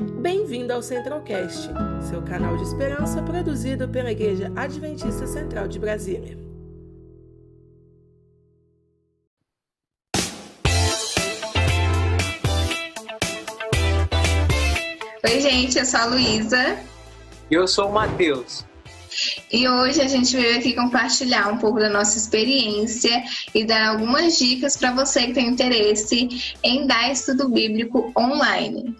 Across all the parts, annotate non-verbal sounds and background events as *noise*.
Bem-vindo ao Centralcast, seu canal de esperança produzido pela Igreja Adventista Central de Brasília. Oi, gente, eu sou a Luísa. E eu sou o Matheus. E hoje a gente veio aqui compartilhar um pouco da nossa experiência e dar algumas dicas para você que tem interesse em dar estudo bíblico online.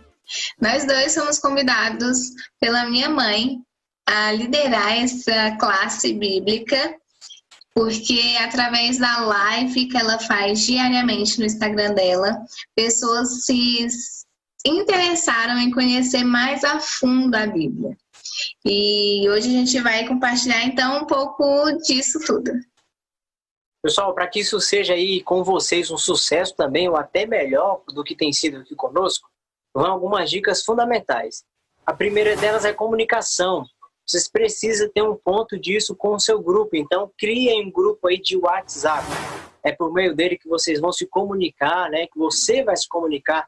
Nós dois somos convidados pela minha mãe a liderar essa classe bíblica, porque através da live que ela faz diariamente no Instagram dela, pessoas se interessaram em conhecer mais a fundo a Bíblia. E hoje a gente vai compartilhar então um pouco disso tudo. Pessoal, para que isso seja aí com vocês um sucesso também, ou até melhor do que tem sido aqui conosco, vão algumas dicas fundamentais. A primeira delas é comunicação. Vocês precisam ter um ponto disso com o seu grupo, então criem um grupo aí de WhatsApp. É por meio dele que vocês vão se comunicar, né? Que você vai se comunicar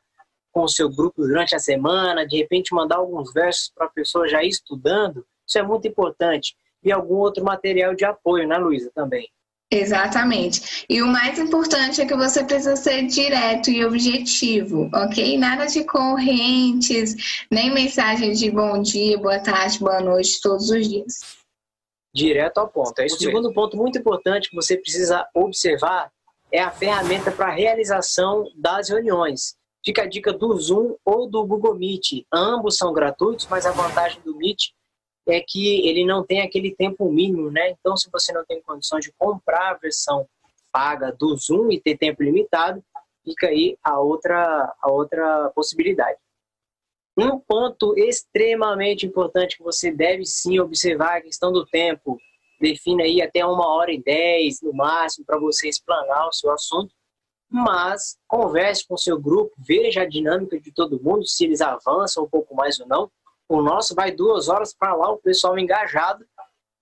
com o seu grupo durante a semana, de repente mandar alguns versos para a pessoa já ir estudando, isso é muito importante. E algum outro material de apoio, né, Luísa, também. Exatamente. E o mais importante é que você precisa ser direto e objetivo, ok? Nada de correntes, nem mensagem de bom dia, boa tarde, boa noite todos os dias. Direto ao ponto. É isso o mesmo. segundo ponto muito importante que você precisa observar é a ferramenta para a realização das reuniões. Fica a dica do Zoom ou do Google Meet. Ambos são gratuitos, mas a vantagem do Meet é que ele não tem aquele tempo mínimo, né? Então, se você não tem condições de comprar a versão paga do Zoom e ter tempo limitado, fica aí a outra, a outra possibilidade. Um ponto extremamente importante que você deve sim observar é a questão do tempo. Defina aí até uma hora e dez no máximo para você explanar o seu assunto mas converse com o seu grupo, veja a dinâmica de todo mundo, se eles avançam um pouco mais ou não. O nosso vai duas horas para lá, o pessoal engajado,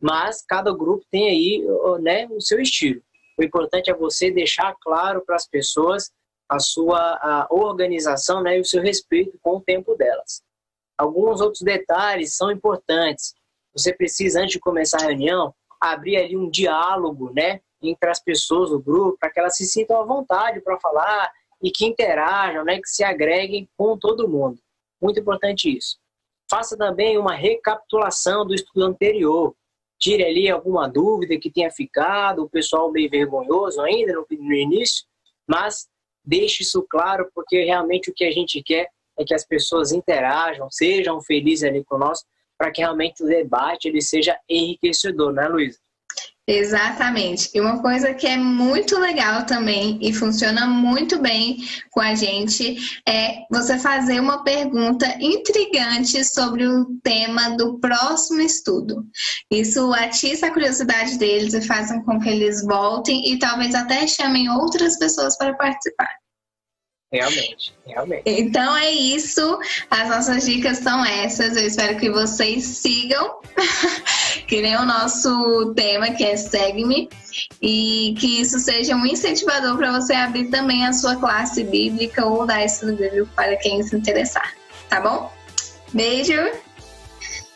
mas cada grupo tem aí né, o seu estilo. O importante é você deixar claro para as pessoas a sua a organização né, e o seu respeito com o tempo delas. Alguns outros detalhes são importantes. Você precisa, antes de começar a reunião, abrir ali um diálogo, né? entre as pessoas do grupo, para que elas se sintam à vontade para falar e que interajam, né, que se agreguem com todo mundo. Muito importante isso. Faça também uma recapitulação do estudo anterior. Tire ali alguma dúvida que tenha ficado, o pessoal meio vergonhoso ainda no, no início, mas deixe isso claro, porque realmente o que a gente quer é que as pessoas interajam, sejam felizes ali conosco, para que realmente o debate ele seja enriquecedor, né, Luísa? Exatamente. E uma coisa que é muito legal também e funciona muito bem com a gente é você fazer uma pergunta intrigante sobre o tema do próximo estudo. Isso atiça a curiosidade deles e faz com que eles voltem e talvez até chamem outras pessoas para participar. Realmente, realmente. Então é isso. As nossas dicas são essas. Eu espero que vocês sigam, *laughs* que nem o nosso tema, que é Segue-me, e que isso seja um incentivador para você abrir também a sua classe bíblica ou dar estudo bíblico para quem se interessar. Tá bom? Beijo!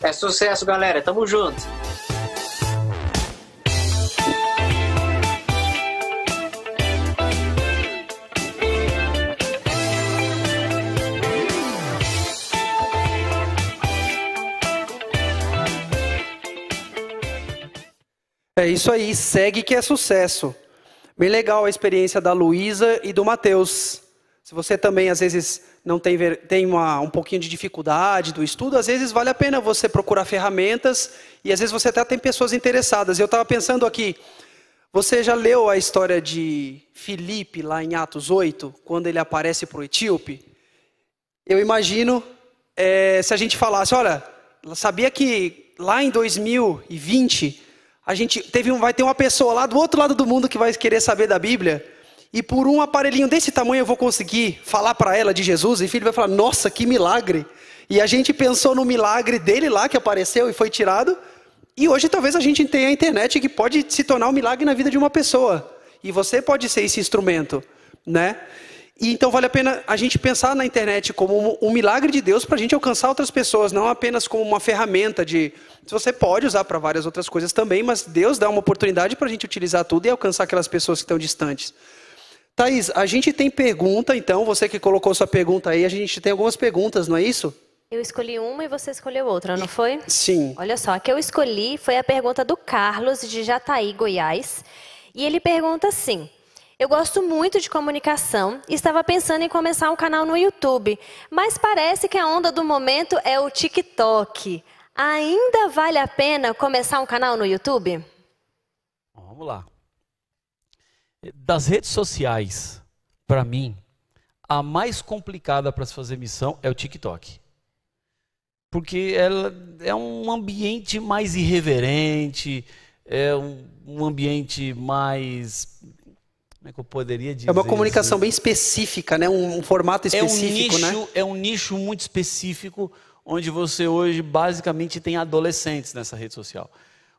É sucesso, galera. Tamo junto! É isso aí, segue que é sucesso. Bem legal a experiência da Luísa e do Matheus. Se você também, às vezes, não tem, tem uma, um pouquinho de dificuldade do estudo, às vezes vale a pena você procurar ferramentas e às vezes você até tem pessoas interessadas. Eu estava pensando aqui, você já leu a história de Filipe lá em Atos 8, quando ele aparece para o etíope? Eu imagino é, se a gente falasse, olha, sabia que lá em 2020 a gente teve um, vai ter uma pessoa lá do outro lado do mundo que vai querer saber da Bíblia. E por um aparelhinho desse tamanho eu vou conseguir falar para ela de Jesus. E filho vai falar: Nossa, que milagre! E a gente pensou no milagre dele lá que apareceu e foi tirado. E hoje talvez a gente tenha a internet que pode se tornar um milagre na vida de uma pessoa. E você pode ser esse instrumento, né? E então vale a pena a gente pensar na internet como um, milagre de Deus para a gente alcançar outras pessoas, não apenas como uma ferramenta de. Você pode usar para várias outras coisas também, mas Deus dá uma oportunidade para a gente utilizar tudo e alcançar aquelas pessoas que estão distantes. Thaís, a gente tem pergunta, então, você que colocou sua pergunta aí, a gente tem algumas perguntas, não é isso? Eu escolhi uma e você escolheu outra, não foi? Sim. Olha só, a que eu escolhi foi a pergunta do Carlos, de Jataí, Goiás. E ele pergunta assim: Eu gosto muito de comunicação e estava pensando em começar um canal no YouTube, mas parece que a onda do momento é o TikTok. Ainda vale a pena começar um canal no YouTube? Vamos lá. Das redes sociais, para mim, a mais complicada para se fazer missão é o TikTok. Porque ela é um ambiente mais irreverente, é um, um ambiente mais como é que eu poderia dizer? É uma comunicação bem específica, né? Um, um formato específico, é um nicho, né? É um nicho muito específico, onde você hoje basicamente tem adolescentes nessa rede social.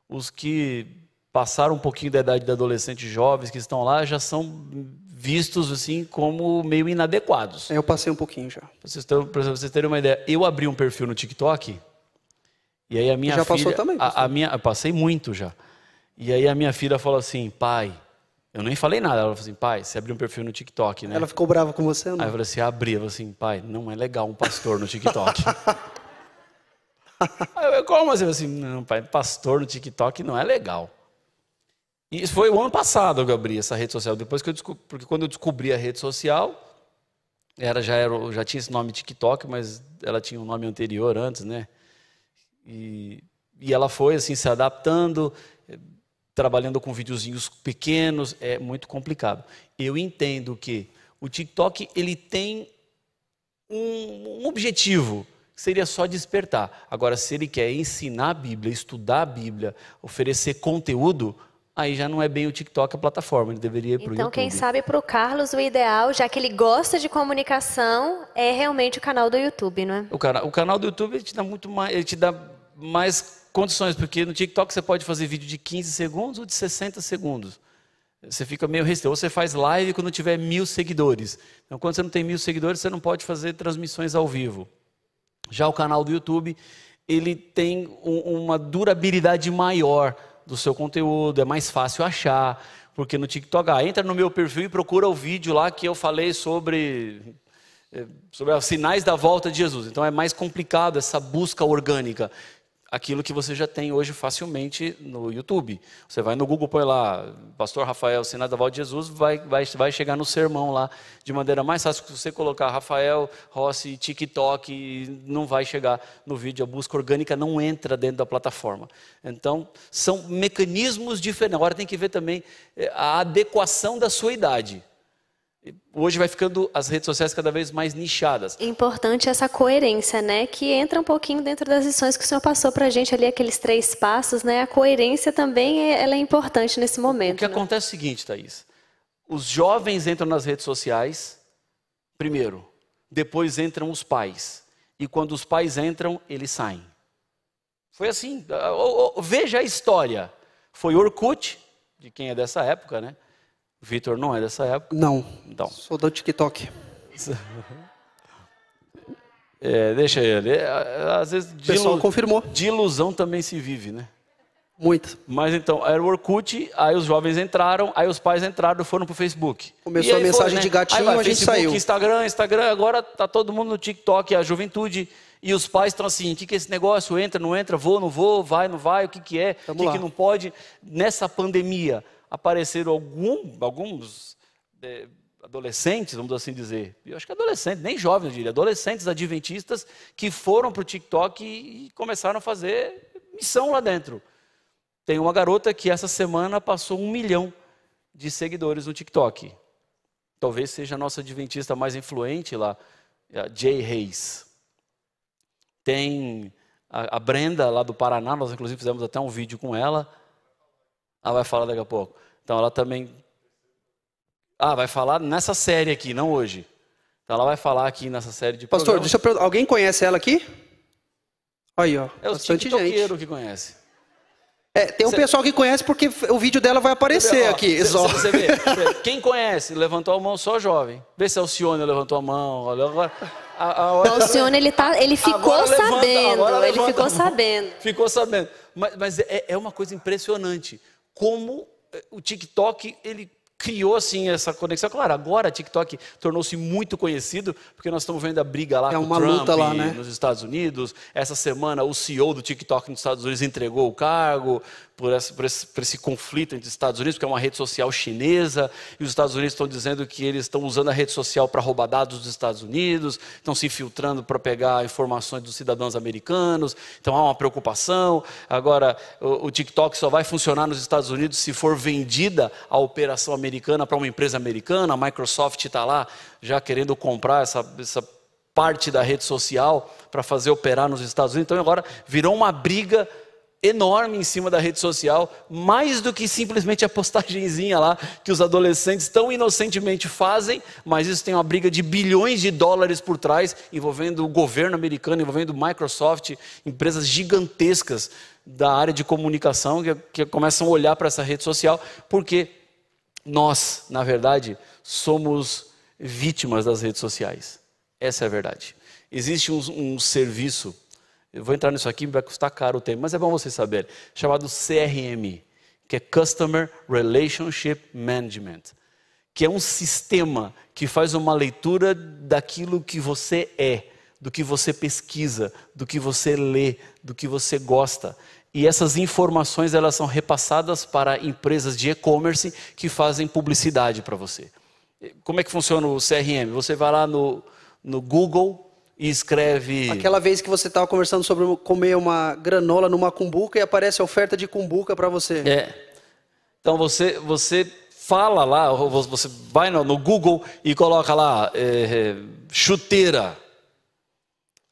Os que passaram um pouquinho da idade de adolescente jovens que estão lá já são vistos assim como meio inadequados. Eu passei um pouquinho já. Para vocês, terem, vocês terem uma ideia, eu abri um perfil no TikTok e aí a minha já filha, passou também? A, a minha, passei muito já. E aí a minha filha falou assim, pai, eu nem falei nada. Ela falou assim, pai, você abriu um perfil no TikTok, né? Ela ficou brava com você? Não? Aí eu falei assim, abri. Eu falei assim, pai, não é legal um pastor no TikTok. *laughs* aí eu, como assim? Eu falei assim, não, pai, pastor no TikTok não é legal. E isso foi o ano passado que eu abri essa rede social. Depois que eu descobri, porque quando eu descobri a rede social, era já era já tinha esse nome TikTok, mas ela tinha um nome anterior antes, né? E, e ela foi assim se adaptando, trabalhando com videozinhos pequenos, é muito complicado. Eu entendo que o TikTok ele tem um, um objetivo, que seria só despertar. Agora, se ele quer ensinar a Bíblia, estudar a Bíblia, oferecer conteúdo, aí já não é bem o TikTok a plataforma, ele deveria ir para o então, YouTube. quem sabe para o Carlos o ideal, já que ele gosta de comunicação, é realmente o canal do YouTube, não é? O, o canal do YouTube ele te dá muito mais, ele te dá mais condições, porque no TikTok você pode fazer vídeo de 15 segundos ou de 60 segundos. Você fica meio restrito. Ou você faz live quando tiver mil seguidores. Então, quando você não tem mil seguidores, você não pode fazer transmissões ao vivo. Já o canal do YouTube, ele tem um, uma durabilidade maior do seu conteúdo, é mais fácil achar, porque no TikTok, ah, entra no meu perfil e procura o vídeo lá que eu falei sobre eh, sobre os sinais da volta de Jesus. Então é mais complicado essa busca orgânica aquilo que você já tem hoje facilmente no YouTube. Você vai no Google, põe lá, Pastor Rafael, Volta de Jesus, vai, vai, vai chegar no sermão lá de maneira mais fácil. Se você colocar Rafael Rossi, TikTok, não vai chegar no vídeo. A busca orgânica não entra dentro da plataforma. Então, são mecanismos diferentes. Agora tem que ver também eh, a adequação da sua idade. Hoje vai ficando as redes sociais cada vez mais nichadas. Importante essa coerência, né? Que entra um pouquinho dentro das lições que o senhor passou para a gente ali, aqueles três passos, né? A coerência também é, ela é importante nesse momento. O que né? acontece é o seguinte, Thaís. Os jovens entram nas redes sociais, primeiro. Depois entram os pais. E quando os pais entram, eles saem. Foi assim. Veja a história. Foi Orkut, de quem é dessa época, né? Vitor não é dessa época? Não. Então. Sou do TikTok. *laughs* É, deixa ele. Às vezes o pessoal confirmou. De ilusão também se vive, né? Muito. Mas então, era o Orkut, aí os jovens entraram, aí os pais entraram e foram pro Facebook. Começou a mensagem foi, né? de gatinho, vai, a gente Facebook, saiu. Instagram, Instagram, agora tá todo mundo no TikTok, a juventude. E os pais estão assim, o que, que é esse negócio? Entra, não entra, vou, não vou, vai, não vai, o que, que é, o que, que não pode. Nessa pandemia, apareceram algum, alguns é, adolescentes, vamos assim dizer, eu acho que adolescentes, nem jovens, eu diria, adolescentes adventistas que foram para o TikTok e, e começaram a fazer missão lá dentro. Tem uma garota que essa semana passou um milhão de seguidores no TikTok. Talvez seja a nossa adventista mais influente lá, Jay Reis. Tem a, a Brenda lá do Paraná, nós inclusive fizemos até um vídeo com ela. Ela vai falar daqui a pouco. Então ela também. Ah, vai falar nessa série aqui, não hoje. Então ela vai falar aqui nessa série de Pastor, deixa eu perguntar. Alguém conhece ela aqui? Aí, ó. É o TikTokeiro que conhece. É, tem um cê... pessoal que conhece porque o vídeo dela vai aparecer vê, ó, aqui. Cê, só. Você vê, *laughs* quem conhece, levantou a mão só jovem. Vê se Alcione levantou a mão. Olha agora. A, a hora... O Alcione, ele, tá, ele ficou sabendo. Levanta, ele ficou sabendo. Ficou sabendo. Mas, mas é, é uma coisa impressionante. Como eh, o TikTok, ele criou assim essa conexão. Claro, agora a TikTok tornou-se muito conhecido, porque nós estamos vendo a briga lá é com o Trump lá, né? nos Estados Unidos. Essa semana o CEO do TikTok nos Estados Unidos entregou o cargo por esse, por, esse, por esse, conflito entre os Estados Unidos, porque é uma rede social chinesa, e os Estados Unidos estão dizendo que eles estão usando a rede social para roubar dados dos Estados Unidos, estão se infiltrando para pegar informações dos cidadãos americanos, então há uma preocupação. Agora, o, o TikTok só vai funcionar nos Estados Unidos se for vendida a operação americana para uma empresa americana, a Microsoft está lá já querendo comprar essa, essa parte da rede social para fazer operar nos Estados Unidos, então agora virou uma briga enorme em cima da rede social, mais do que simplesmente a postagenzinha lá que os adolescentes tão inocentemente fazem, mas isso tem uma briga de bilhões de dólares por trás, envolvendo o governo americano, envolvendo Microsoft, empresas gigantescas da área de comunicação que, que começam a olhar para essa rede social, porque nós, na verdade, somos vítimas das redes sociais. Essa é a verdade. Existe um, um serviço eu vou entrar nisso aqui, vai custar caro o tempo, mas é bom vocês saberem. Chamado CRM, que é Customer Relationship Management, que é um sistema que faz uma leitura daquilo que você é, do que você pesquisa, do que você lê, do que você gosta. E essas informações elas são repassadas para empresas de e-commerce que fazem publicidade para você. Como é que funciona o CRM? Você vai lá no, no Google, e escreve. Aquela vez que você estava conversando sobre comer uma granola numa cumbuca e aparece a oferta de cumbuca para você. É. Então você, você fala lá, você vai no, Google e coloca lá é, chuteira.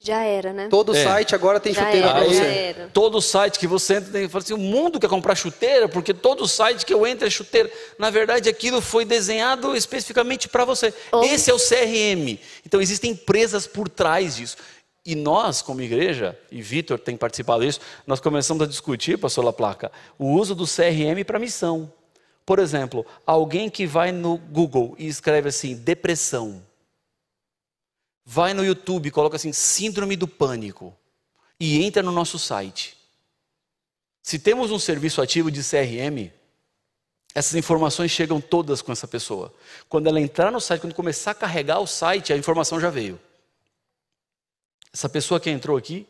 Já era, né? Todo é. site agora tem já chuteira para você. Todo site que você entra tem fala assim, o mundo quer comprar chuteira, porque todo site que eu entro é chuteira. Na verdade, aquilo foi desenhado especificamente para você. Ou... Esse é o CRM. Então existem empresas por trás disso. E nós, como igreja, e Vitor tem participado disso, nós começamos a discutir, pastor La Placa, o uso do CRM para missão. Por exemplo, alguém que vai no Google e escreve assim, depressão vai no YouTube, coloca assim, Síndrome do Pânico, e entra no nosso site. Se temos um serviço ativo de CRM, essas informações chegam todas com essa pessoa. Quando ela entrar no site, quando começar a carregar o site, a informação já veio. Essa pessoa que entrou aqui,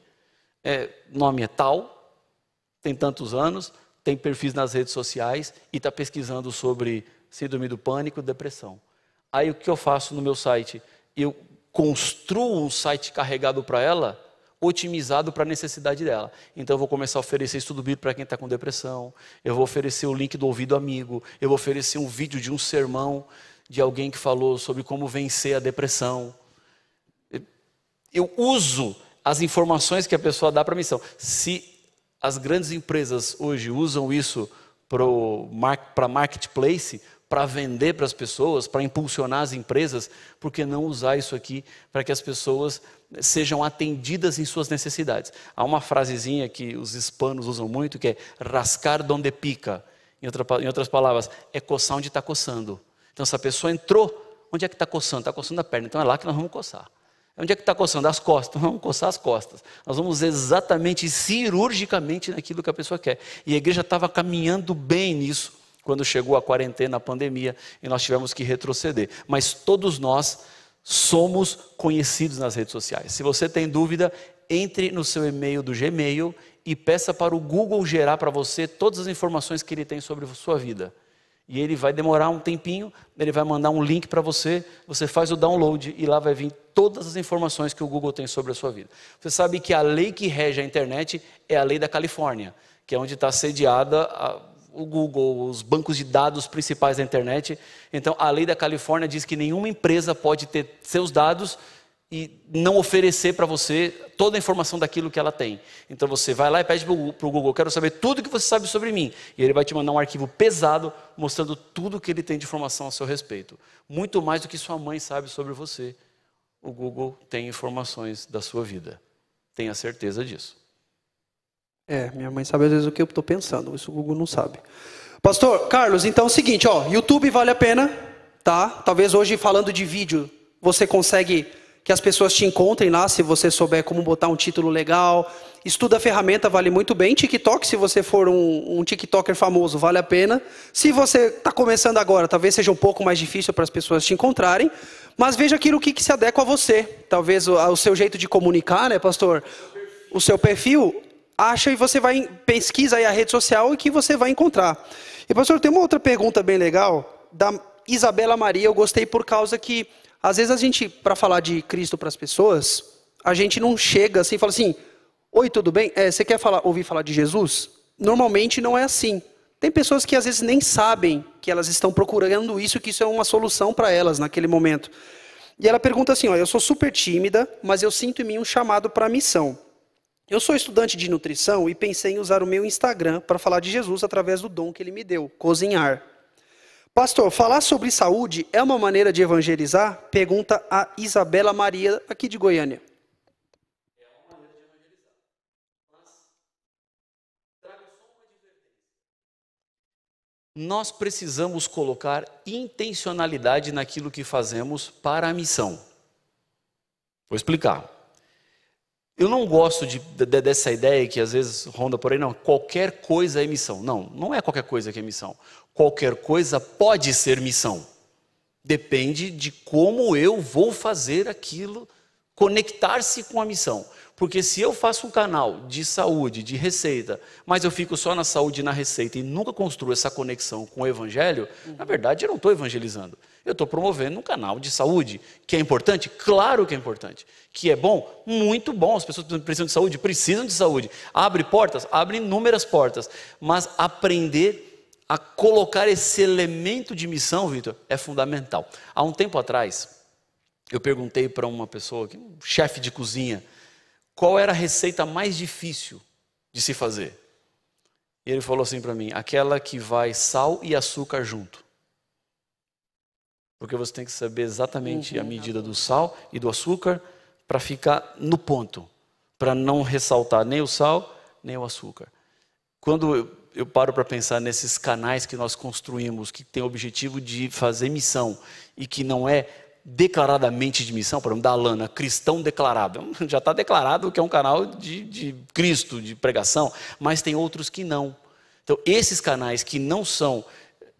é, nome é tal, tem tantos anos, tem perfis nas redes sociais e está pesquisando sobre síndrome do pânico e depressão. Aí o que eu faço no meu site? Eu construo um site carregado para ela, otimizado para a necessidade dela. Então eu vou começar a oferecer estudo bíblico para quem está com depressão, eu vou oferecer o link do ouvido amigo, eu vou oferecer um vídeo de um sermão de alguém que falou sobre como vencer a depressão. Eu uso as informações que a pessoa dá para a missão. Se as grandes empresas hoje usam isso para marketplace, para vender para as pessoas, para impulsionar as empresas, por que não usar isso aqui para que as pessoas sejam atendidas em suas necessidades? Há uma frasezinha que os hispanos usam muito que é rascar donde pica. Em, outra, em outras palavras, é coçar onde está coçando. Então, se a pessoa entrou, onde é que está coçando? Está coçando a perna. Então, é lá que nós vamos coçar. Onde é que está coçando? As costas. *laughs* Vamos coçar as costas. Nós vamos exatamente, cirurgicamente, naquilo que a pessoa quer. E a igreja estava caminhando bem nisso quando chegou a quarentena, a pandemia, e nós tivemos que retroceder. Mas todos nós somos conhecidos nas redes sociais. Se você tem dúvida, entre no seu e-mail do Gmail e peça para o Google gerar para você todas as informações que ele tem sobre a sua vida. E ele vai demorar um tempinho, ele vai mandar um link para você, você faz o download e lá vai vir todas as informações que o Google tem sobre a sua vida. Você sabe que a lei que rege a internet é a lei da Califórnia, que é onde está sediada a o Google, os bancos de dados principais da internet. Então, a lei da Califórnia diz que nenhuma empresa pode ter seus dados e não oferecer para você toda a informação daquilo que ela tem. Então você vai lá e pede para o Google, quero saber tudo que você sabe sobre mim. E ele vai te mandar um arquivo pesado mostrando tudo que ele tem de informação a seu respeito. Muito mais do que sua mãe sabe sobre você. O Google tem informações da sua vida. Tenha certeza disso. É, minha mãe sabe às vezes o que eu estou pensando, isso o Google não sabe. Pastor Carlos, então é o seguinte, ó, YouTube vale a pena, tá? Talvez hoje falando de vídeo, você consegue que as pessoas te encontrem lá, se você souber como botar um título legal. Estuda a ferramenta, vale muito bem. TikTok, se você for um, um TikToker famoso, vale a pena. Se você está começando agora, talvez seja um pouco mais difícil para as pessoas te encontrarem. Mas veja aquilo que, que se adequa a você. Talvez o, o seu jeito de comunicar, né, pastor? O seu perfil, acha e você vai, pesquisa aí a rede social e que você vai encontrar. E pastor, tem uma outra pergunta bem legal, da Isabela Maria, eu gostei por causa que às vezes a gente, para falar de Cristo para as pessoas, a gente não chega assim e fala assim: Oi, tudo bem? É, você quer falar, ouvir falar de Jesus? Normalmente não é assim. Tem pessoas que às vezes nem sabem que elas estão procurando isso, que isso é uma solução para elas naquele momento. E ela pergunta assim: ó, eu sou super tímida, mas eu sinto em mim um chamado para a missão. Eu sou estudante de nutrição e pensei em usar o meu Instagram para falar de Jesus através do dom que ele me deu, cozinhar. Pastor, falar sobre saúde é uma maneira de evangelizar? Pergunta a Isabela Maria, aqui de Goiânia. Nós precisamos colocar intencionalidade naquilo que fazemos para a missão. Vou explicar. Eu não gosto de, de, dessa ideia que às vezes ronda por aí, não, qualquer coisa é missão. Não, não é qualquer coisa que é missão. Qualquer coisa pode ser missão. Depende de como eu vou fazer aquilo conectar-se com a missão. Porque se eu faço um canal de saúde, de receita, mas eu fico só na saúde e na receita e nunca construo essa conexão com o evangelho, uhum. na verdade eu não estou evangelizando. Eu estou promovendo um canal de saúde, que é importante? Claro que é importante. Que é bom? Muito bom. As pessoas precisam de saúde? Precisam de saúde. Abre portas? Abre inúmeras portas. Mas aprender a colocar esse elemento de missão, Vitor, é fundamental. Há um tempo atrás, eu perguntei para uma pessoa, um chefe de cozinha, qual era a receita mais difícil de se fazer. E ele falou assim para mim: aquela que vai sal e açúcar junto. Porque você tem que saber exatamente uhum, a medida do sal e do açúcar para ficar no ponto, para não ressaltar nem o sal nem o açúcar. Quando eu, eu paro para pensar nesses canais que nós construímos, que tem o objetivo de fazer missão e que não é declaradamente de missão, por exemplo, da Alana, cristão declarado. *laughs* Já está declarado que é um canal de, de Cristo, de pregação, mas tem outros que não. Então, esses canais que não são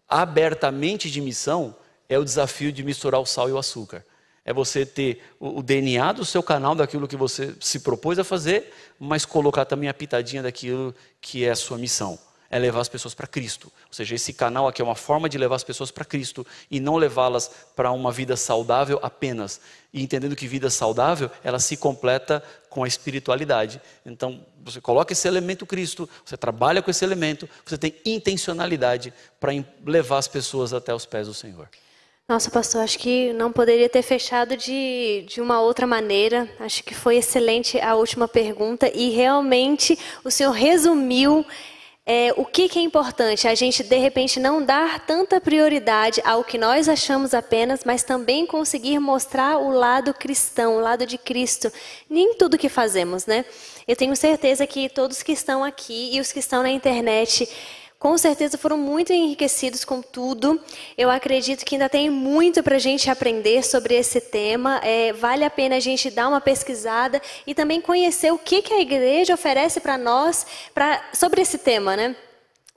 abertamente de missão, é o desafio de misturar o sal e o açúcar. É você ter o DNA do seu canal, daquilo que você se propôs a fazer, mas colocar também a pitadinha daquilo que é a sua missão. É levar as pessoas para Cristo. Ou seja, esse canal aqui é uma forma de levar as pessoas para Cristo e não levá-las para uma vida saudável apenas. E entendendo que vida saudável, ela se completa com a espiritualidade. Então, você coloca esse elemento Cristo, você trabalha com esse elemento, você tem intencionalidade para levar as pessoas até os pés do Senhor. Nossa, pastor, acho que não poderia ter fechado de, de uma outra maneira. Acho que foi excelente a última pergunta e realmente o senhor resumiu é, o que, que, é importante? A gente, de repente, não dar tanta prioridade ao que nós achamos apenas, mas também conseguir mostrar o lado cristão, o lado de Cristo, em tudo que fazemos, né? Eu tenho certeza que todos que estão aqui e os que estão na internet com certeza foram muito enriquecidos com tudo. Eu acredito que ainda tem muito para a gente aprender sobre esse tema. É, vale a pena a gente dar uma pesquisada e também conhecer o que, que a igreja oferece para nós pra, sobre esse tema, né?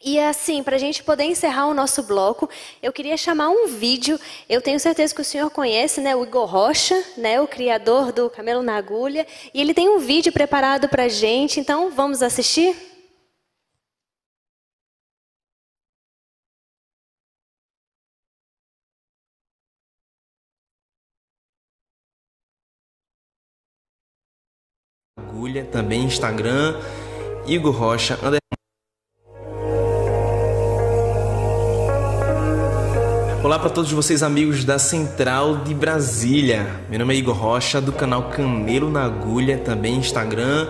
E assim, para a gente poder encerrar o nosso bloco, eu queria chamar um vídeo. Eu tenho certeza que o senhor conhece, né, o Igor Rocha, né, o criador do Camelo na Agulha, e ele tem um vídeo preparado para a gente. Então, vamos assistir? Também Instagram, Igor Rocha. Olá para todos vocês, amigos da Central de Brasília. Meu nome é Igor Rocha, do canal Camelo na Agulha, também Instagram,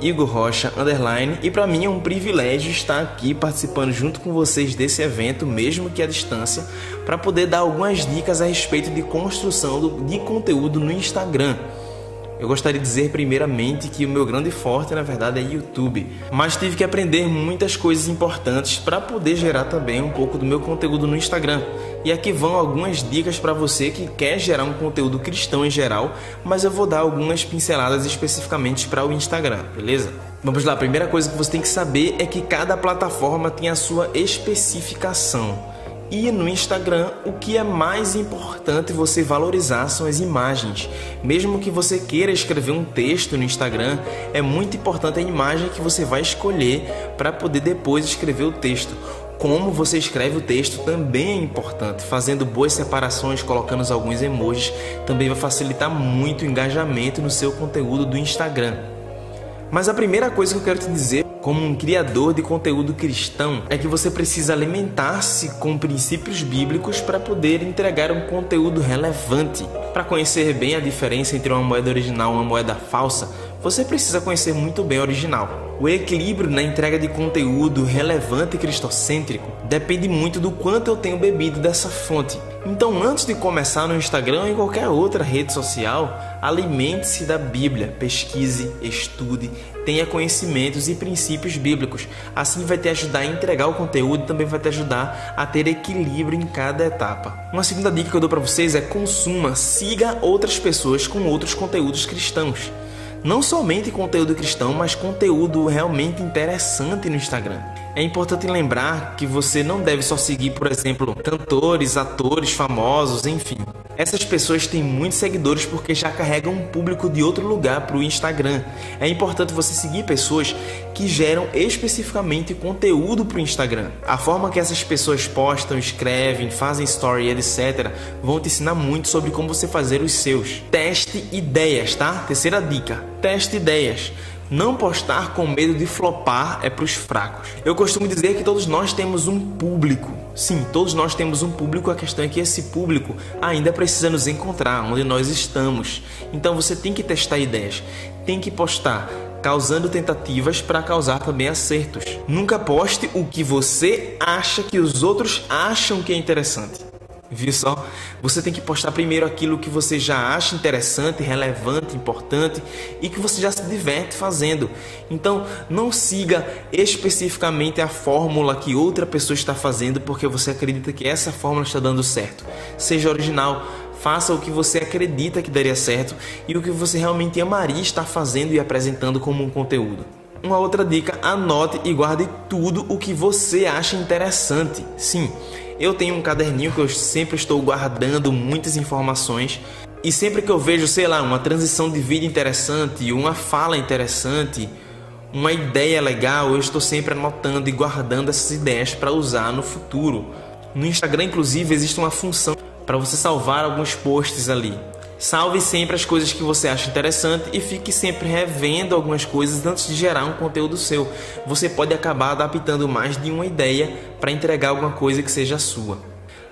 Igor Rocha underline. E para mim é um privilégio estar aqui participando junto com vocês desse evento, mesmo que à distância, para poder dar algumas dicas a respeito de construção de conteúdo no Instagram. Eu gostaria de dizer primeiramente que o meu grande forte na verdade é YouTube, mas tive que aprender muitas coisas importantes para poder gerar também um pouco do meu conteúdo no Instagram. E aqui vão algumas dicas para você que quer gerar um conteúdo cristão em geral, mas eu vou dar algumas pinceladas especificamente para o Instagram, beleza? Vamos lá, a primeira coisa que você tem que saber é que cada plataforma tem a sua especificação. E no Instagram, o que é mais importante você valorizar são as imagens. Mesmo que você queira escrever um texto no Instagram, é muito importante a imagem que você vai escolher para poder depois escrever o texto. Como você escreve o texto também é importante. Fazendo boas separações, colocando alguns emojis, também vai facilitar muito o engajamento no seu conteúdo do Instagram. Mas a primeira coisa que eu quero te dizer como um criador de conteúdo cristão é que você precisa alimentar-se com princípios bíblicos para poder entregar um conteúdo relevante. Para conhecer bem a diferença entre uma moeda original e uma moeda falsa, você precisa conhecer muito bem o original. O equilíbrio na entrega de conteúdo relevante e cristocêntrico depende muito do quanto eu tenho bebido dessa fonte. Então, antes de começar no Instagram ou em qualquer outra rede social, alimente-se da Bíblia, pesquise, estude, tenha conhecimentos e princípios bíblicos. Assim vai te ajudar a entregar o conteúdo e também vai te ajudar a ter equilíbrio em cada etapa. Uma segunda dica que eu dou para vocês é consuma, siga outras pessoas com outros conteúdos cristãos não somente conteúdo cristão, mas conteúdo realmente interessante no Instagram. É importante lembrar que você não deve só seguir, por exemplo, cantores, atores famosos, enfim. Essas pessoas têm muitos seguidores porque já carregam um público de outro lugar para o Instagram. É importante você seguir pessoas que geram especificamente conteúdo para o Instagram. A forma que essas pessoas postam, escrevem, fazem story, etc., vão te ensinar muito sobre como você fazer os seus. Teste ideias, tá? Terceira dica: teste ideias. Não postar com medo de flopar é para os fracos. Eu costumo dizer que todos nós temos um público. Sim, todos nós temos um público. A questão é que esse público ainda precisa nos encontrar onde nós estamos. Então você tem que testar ideias, tem que postar, causando tentativas para causar também acertos. Nunca poste o que você acha que os outros acham que é interessante. Viu só? Você tem que postar primeiro aquilo que você já acha interessante, relevante, importante e que você já se diverte fazendo. Então, não siga especificamente a fórmula que outra pessoa está fazendo porque você acredita que essa fórmula está dando certo. Seja original, faça o que você acredita que daria certo e o que você realmente amaria estar fazendo e apresentando como um conteúdo. Uma outra dica: anote e guarde tudo o que você acha interessante. Sim, eu tenho um caderninho que eu sempre estou guardando muitas informações e sempre que eu vejo, sei lá, uma transição de vida interessante, uma fala interessante, uma ideia legal, eu estou sempre anotando e guardando essas ideias para usar no futuro. No Instagram, inclusive, existe uma função para você salvar alguns posts ali. Salve sempre as coisas que você acha interessante e fique sempre revendo algumas coisas antes de gerar um conteúdo seu. Você pode acabar adaptando mais de uma ideia para entregar alguma coisa que seja sua.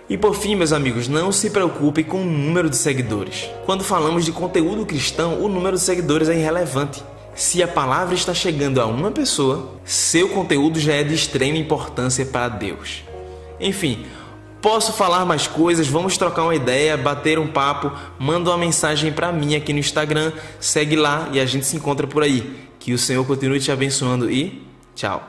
E por fim, meus amigos, não se preocupe com o número de seguidores. Quando falamos de conteúdo cristão, o número de seguidores é irrelevante. Se a palavra está chegando a uma pessoa, seu conteúdo já é de extrema importância para Deus. Enfim, Posso falar mais coisas, vamos trocar uma ideia, bater um papo, manda uma mensagem para mim aqui no Instagram, segue lá e a gente se encontra por aí. Que o Senhor continue te abençoando e tchau.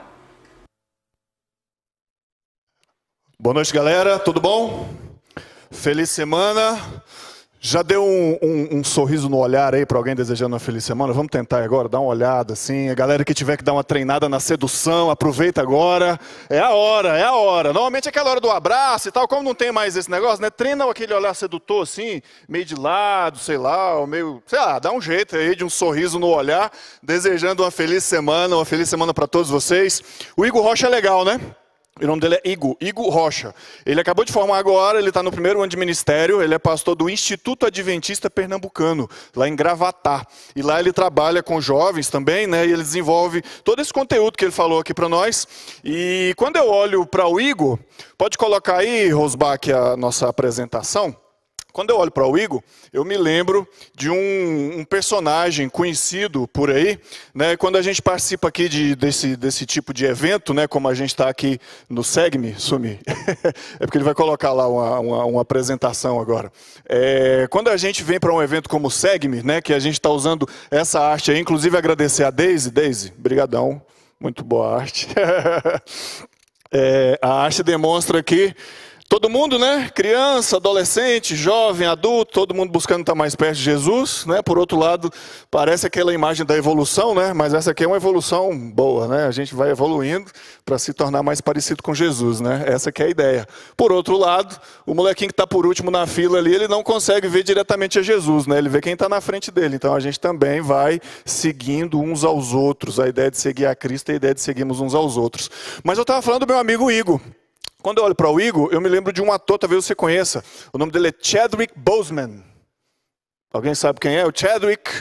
Boa noite, galera. Tudo bom? Feliz semana. Já deu um, um, um, sorriso no olhar aí para alguém desejando uma feliz semana? Vamos tentar agora, dar uma olhada assim. A galera que tiver que dar uma treinada na sedução, aproveita agora. É a hora, é a hora. Normalmente é aquela hora do abraço e tal. Como não tem mais esse negócio, né? Treina aquele olhar sedutor assim, meio de lado, sei lá, meio, sei lá, dá um jeito aí de um sorriso no olhar, desejando uma feliz semana, uma feliz semana para todos vocês. O Igor Rocha é legal, né? O nome dele é Igo, Igo Rocha. Ele acabou de formar agora, ele está no primeiro ano de ministério, ele é pastor do Instituto Adventista Pernambucano, lá em Gravatá. E lá ele trabalha com jovens também, né? E ele desenvolve todo esse conteúdo que ele falou aqui para nós. E quando eu olho para o Igo, pode colocar aí, Rosbach, a nossa apresentação. Quando eu olho para o Igor, eu me lembro de um, um, personagem conhecido por aí, né? Quando a gente participa aqui de, desse, desse tipo de evento, né? Como a gente está aqui no Segme, Sumi, *laughs* é porque ele vai colocar lá uma, uma, uma apresentação agora. É, quando a gente vem para um evento como o Segme, né? Que a gente está usando essa arte aí, inclusive agradecer a Daisy, Daisy, brigadão, muito boa arte. *laughs* é, a arte demonstra que Todo mundo, né? Criança, adolescente, jovem, adulto, todo mundo buscando estar mais perto de Jesus, né? Por outro lado, parece aquela imagem da evolução, né? Mas essa aqui é uma evolução boa, né? A gente vai evoluindo para se tornar mais parecido com Jesus, né? Essa que é a ideia. Por outro lado, o molequinho que está por último na fila ali, ele não consegue ver diretamente a Jesus, né? Ele vê quem está na frente dele. Então a gente também vai seguindo uns aos outros. A ideia de seguir a Cristo é a ideia de seguirmos uns aos outros. Mas eu estava falando do meu amigo Igor. Quando eu olho para o Igor, eu me lembro de um ator, talvez você conheça. O nome dele é Chadwick Boseman. Alguém sabe quem é? O Chadwick.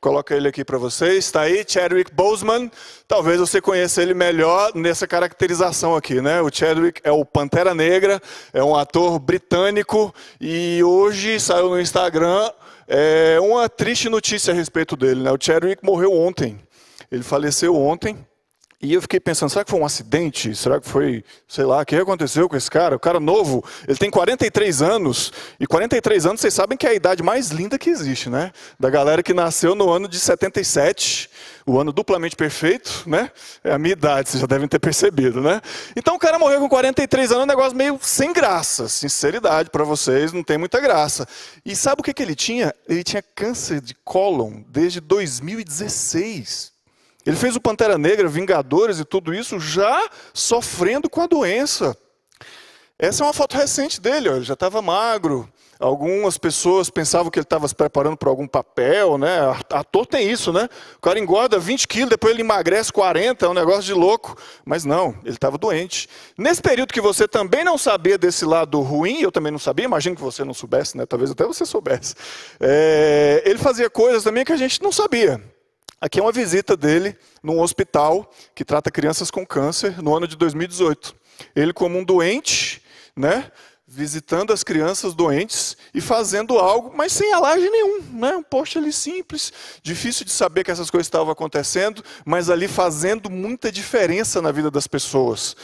Coloca ele aqui para vocês. Está aí, Chadwick Boseman. Talvez você conheça ele melhor nessa caracterização aqui, né? O Chadwick é o Pantera Negra, é um ator britânico e hoje saiu no Instagram é, uma triste notícia a respeito dele, né? O Chadwick morreu ontem. Ele faleceu ontem. E eu fiquei pensando, será que foi um acidente? Será que foi, sei lá, o que aconteceu com esse cara? O cara novo, ele tem 43 anos, e 43 anos vocês sabem que é a idade mais linda que existe, né? Da galera que nasceu no ano de 77, o ano duplamente perfeito, né? É a minha idade, vocês já devem ter percebido, né? Então o cara morreu com 43 anos, um negócio meio sem graça, sinceridade para vocês, não tem muita graça. E sabe o que, que ele tinha? Ele tinha câncer de cólon desde 2016. Ele fez o Pantera Negra, Vingadores e tudo isso já sofrendo com a doença. Essa é uma foto recente dele, ó. ele já estava magro. Algumas pessoas pensavam que ele estava se preparando para algum papel, né? Ator tem isso, né? O cara engorda 20 quilos, depois ele emagrece 40, é um negócio de louco. Mas não, ele estava doente. Nesse período que você também não sabia desse lado ruim, eu também não sabia, imagino que você não soubesse, né? Talvez até você soubesse. É, ele fazia coisas também que a gente não sabia. Aqui é uma visita dele num hospital que trata crianças com câncer no ano de 2018. Ele, como um doente, né, visitando as crianças doentes e fazendo algo, mas sem alarde nenhum, né? Um post ali simples, difícil de saber que essas coisas estavam acontecendo, mas ali fazendo muita diferença na vida das pessoas.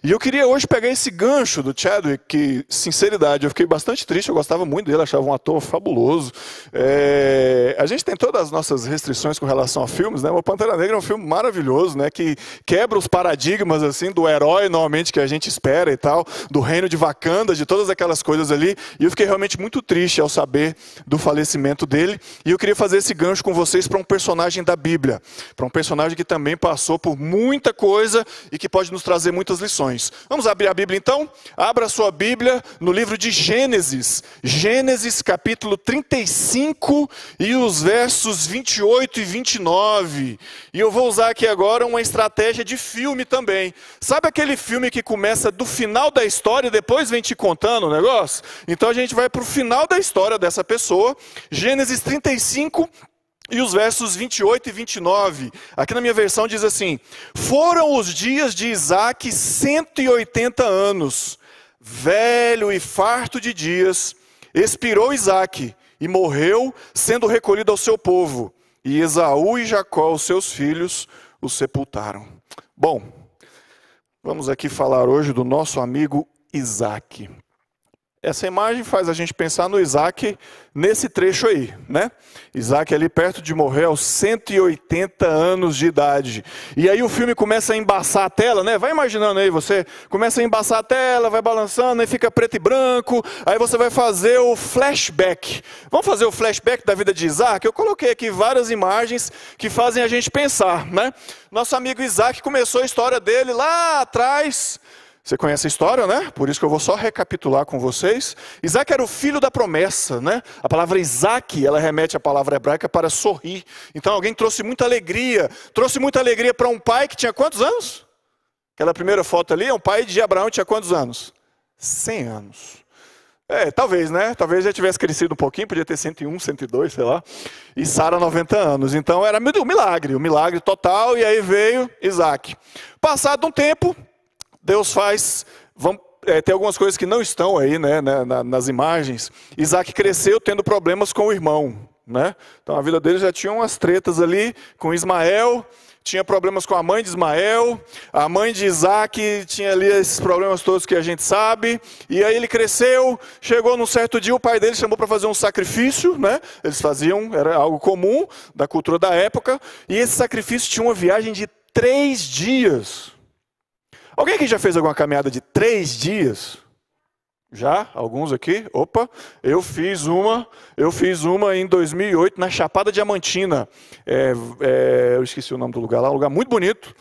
E eu queria hoje pegar esse gancho do Chadwick, que, sinceridade, eu fiquei bastante triste, eu gostava muito dele, achava um ator fabuloso. É... A gente tem todas as nossas restrições com relação a filmes, né? O Pantera Negra é um filme maravilhoso, né? Que quebra os paradigmas, assim, do herói, normalmente, que a gente espera e tal, do reino de Wakanda, de todas aquelas coisas ali, e eu fiquei realmente muito triste ao saber do falecimento dele. E eu queria fazer esse gancho com vocês para um personagem da Bíblia, para um personagem que também passou por muita coisa e que pode nos trazer muitas lições. Vamos abrir a Bíblia então? Abra a sua Bíblia no livro de Gênesis, Gênesis capítulo 35 e os versos 28 e 29. E eu vou usar aqui agora uma estratégia de filme também. Sabe aquele filme que começa do final da história e depois vem te contar? Contando o negócio? Então a gente vai para o final da história dessa pessoa, Gênesis 35, e os versos 28 e 29. Aqui na minha versão diz assim: Foram os dias de Isaac 180 anos, velho e farto de dias, expirou Isaac e morreu, sendo recolhido ao seu povo. E Esaú e Jacó, os seus filhos, o sepultaram. Bom, vamos aqui falar hoje do nosso amigo Isaac. Essa imagem faz a gente pensar no Isaac nesse trecho aí, né? Isaac ali perto de morrer aos 180 anos de idade. E aí o filme começa a embaçar a tela, né? Vai imaginando aí, você começa a embaçar a tela, vai balançando, aí fica preto e branco, aí você vai fazer o flashback. Vamos fazer o flashback da vida de Isaac? Eu coloquei aqui várias imagens que fazem a gente pensar, né? Nosso amigo Isaac começou a história dele lá atrás, você conhece a história, né? Por isso que eu vou só recapitular com vocês. Isaac era o filho da promessa, né? A palavra Isaac, ela remete à palavra hebraica para sorrir. Então alguém trouxe muita alegria. Trouxe muita alegria para um pai que tinha quantos anos? Aquela primeira foto ali, um pai de Abraão tinha quantos anos? 100 anos. É, talvez, né? Talvez já tivesse crescido um pouquinho, podia ter 101, 102, sei lá. E Sara 90 anos. Então era um milagre, um milagre total. E aí veio Isaac. Passado um tempo, Deus faz, vamos é, tem algumas coisas que não estão aí né, né, nas imagens. Isaac cresceu tendo problemas com o irmão. Né? Então a vida dele já tinha umas tretas ali com Ismael, tinha problemas com a mãe de Ismael, a mãe de Isaac tinha ali esses problemas todos que a gente sabe, e aí ele cresceu, chegou num certo dia, o pai dele chamou para fazer um sacrifício, né? Eles faziam, era algo comum da cultura da época, e esse sacrifício tinha uma viagem de três dias. Alguém aqui já fez alguma caminhada de três dias? Já? Alguns aqui? Opa, eu fiz uma, eu fiz uma em 2008 na Chapada Diamantina. É, é, eu esqueci o nome do lugar lá, um lugar muito bonito.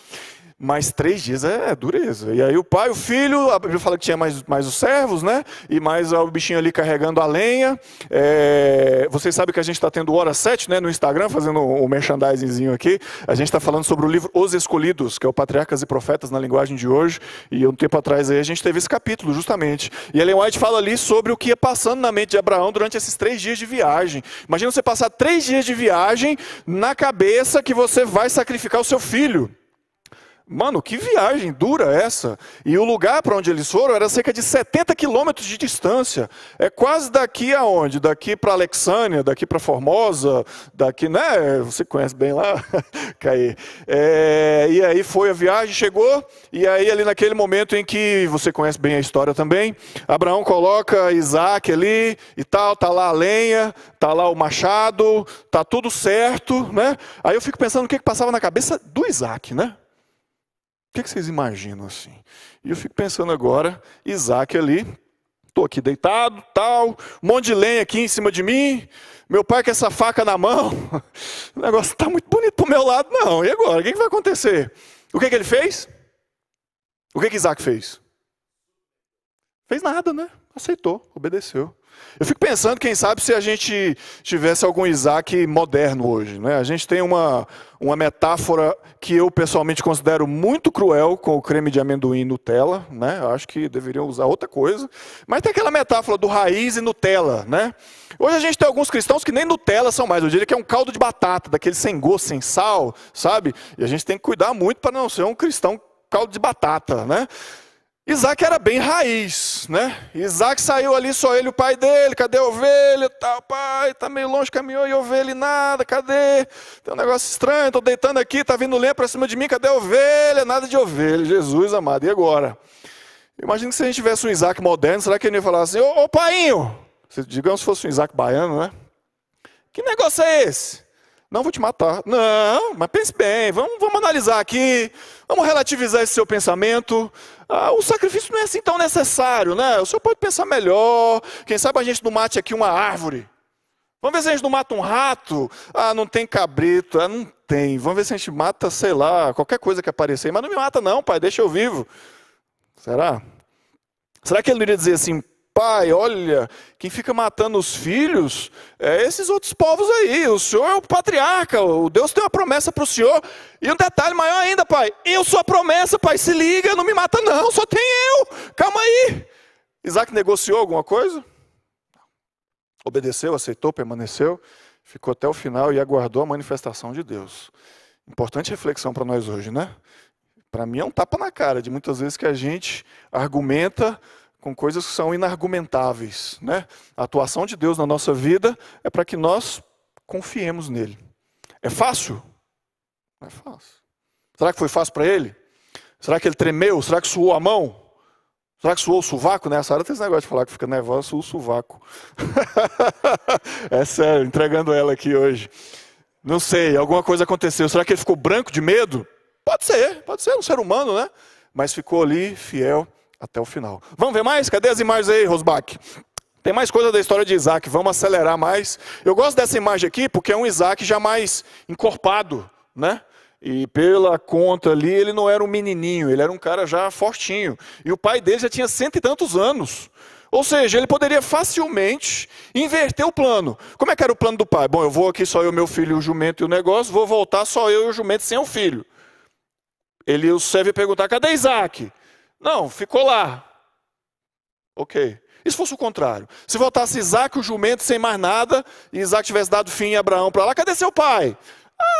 Mas três dias é, dureza. E aí o pai, o filho, a Bíblia fala que tinha mais, mais os servos, né? E mais o bichinho ali carregando a lenha. É, vocês sabem que a gente está tendo Hora 7, né? No Instagram, fazendo o um merchandisingzinho aqui. A gente está falando sobre o livro Os Escolhidos, que é o Patriarcas e Profetas na linguagem de hoje. E um tempo atrás aí a gente teve esse capítulo, justamente. E Ellen White fala ali sobre o que ia passando na mente de Abraão durante esses três dias de viagem. Imagina você passar três dias de viagem na cabeça que você vai sacrificar o seu filho. Mano, que viagem dura essa! E o lugar para onde eles foram era cerca de 70 quilômetros de distância. É quase daqui aonde? Daqui para Alexânia, daqui para Formosa, daqui, né? Você conhece bem lá, *laughs* Caí. É, e aí foi a viagem, chegou, e aí ali naquele momento em que você conhece bem a história também, Abraão coloca Isaac ali e tal, tá lá a lenha, tá lá o machado, tá tudo certo, né? Aí eu fico pensando o que, que passava na cabeça do Isaac, né? O que, vocês imaginam assim? E eu fico pensando agora, Isaac ali, estou aqui deitado, tal, um monte de lenha aqui em cima de mim, meu pai com essa faca na mão, *laughs* o negócio está muito bonito para o meu lado, não. E agora? O que, que vai acontecer? O que, que ele fez? O que, que Isaac fez? Fez nada, né? Aceitou, obedeceu. Eu fico pensando, quem sabe, se a gente tivesse algum Isaac moderno hoje. Né? A gente tem uma, uma metáfora que eu pessoalmente considero muito cruel com o creme de amendoim Nutella. Né? Eu acho que deveriam usar outra coisa. Mas tem aquela metáfora do raiz e Nutella. Né? Hoje a gente tem alguns cristãos que nem Nutella são mais. Eu diria que é um caldo de batata, daquele sem gosto, sem sal, sabe? E a gente tem que cuidar muito para não ser um cristão caldo de batata. Né? Isaac era bem raiz, né? Isaac saiu ali, só ele o pai dele, cadê a ovelha? Tá, pai, tá meio longe, caminhou e ovelha e nada, cadê? Tem um negócio estranho, tô deitando aqui, tá vindo lenha para cima de mim, cadê a ovelha? Nada de ovelha, Jesus amado, e agora? Imagina que se a gente tivesse um Isaac moderno, será que ele ia falar assim, ô, ô digamos se fosse um Isaac baiano, né? Que negócio é esse? Não vou te matar. Não, mas pense bem, vamos, vamos analisar aqui, vamos relativizar esse seu pensamento. Ah, o sacrifício não é assim tão necessário, né? O senhor pode pensar melhor. Quem sabe a gente não mate aqui uma árvore. Vamos ver se a gente não mata um rato. Ah, não tem cabrito. Ah, não tem. Vamos ver se a gente mata, sei lá, qualquer coisa que aparecer. Mas não me mata, não, pai, deixa eu vivo. Será? Será que ele iria dizer assim, pai, olha, quem fica matando os filhos é esses outros povos aí. O senhor é o patriarca, o Deus tem uma promessa para o senhor. E um detalhe maior ainda, pai, eu sou a promessa, pai, se liga, não me mata não, só tem eu, calma aí. Isaac negociou alguma coisa? Obedeceu, aceitou, permaneceu, ficou até o final e aguardou a manifestação de Deus. Importante reflexão para nós hoje, né? Para mim é um tapa na cara de muitas vezes que a gente argumenta com coisas que são inargumentáveis. Né? A atuação de Deus na nossa vida é para que nós confiemos nele. É fácil? Não é fácil. Será que foi fácil para ele? Será que ele tremeu? Será que suou a mão? Será que suou o sovaco? Nessa hora tem esse negócio de falar que fica nervosa, o sovaco. *laughs* é sério, entregando ela aqui hoje. Não sei, alguma coisa aconteceu. Será que ele ficou branco de medo? Pode ser, pode ser, um ser humano, né? Mas ficou ali, fiel até o final. Vamos ver mais? Cadê as imagens aí, Rosbach? Tem mais coisa da história de Isaac, vamos acelerar mais. Eu gosto dessa imagem aqui porque é um Isaac já mais encorpado, né? E pela conta ali, ele não era um menininho, ele era um cara já fortinho. E o pai dele já tinha cento e tantos anos. Ou seja, ele poderia facilmente inverter o plano. Como é que era o plano do pai? Bom, eu vou aqui só eu, meu filho, o jumento e o negócio, vou voltar só eu e o jumento sem o filho. Ele o serve perguntar: cadê Isaac? Não, ficou lá. Ok. E se fosse o contrário? Se voltasse Isaac, o jumento, sem mais nada, e Isaac tivesse dado fim em Abraão para lá, cadê seu pai?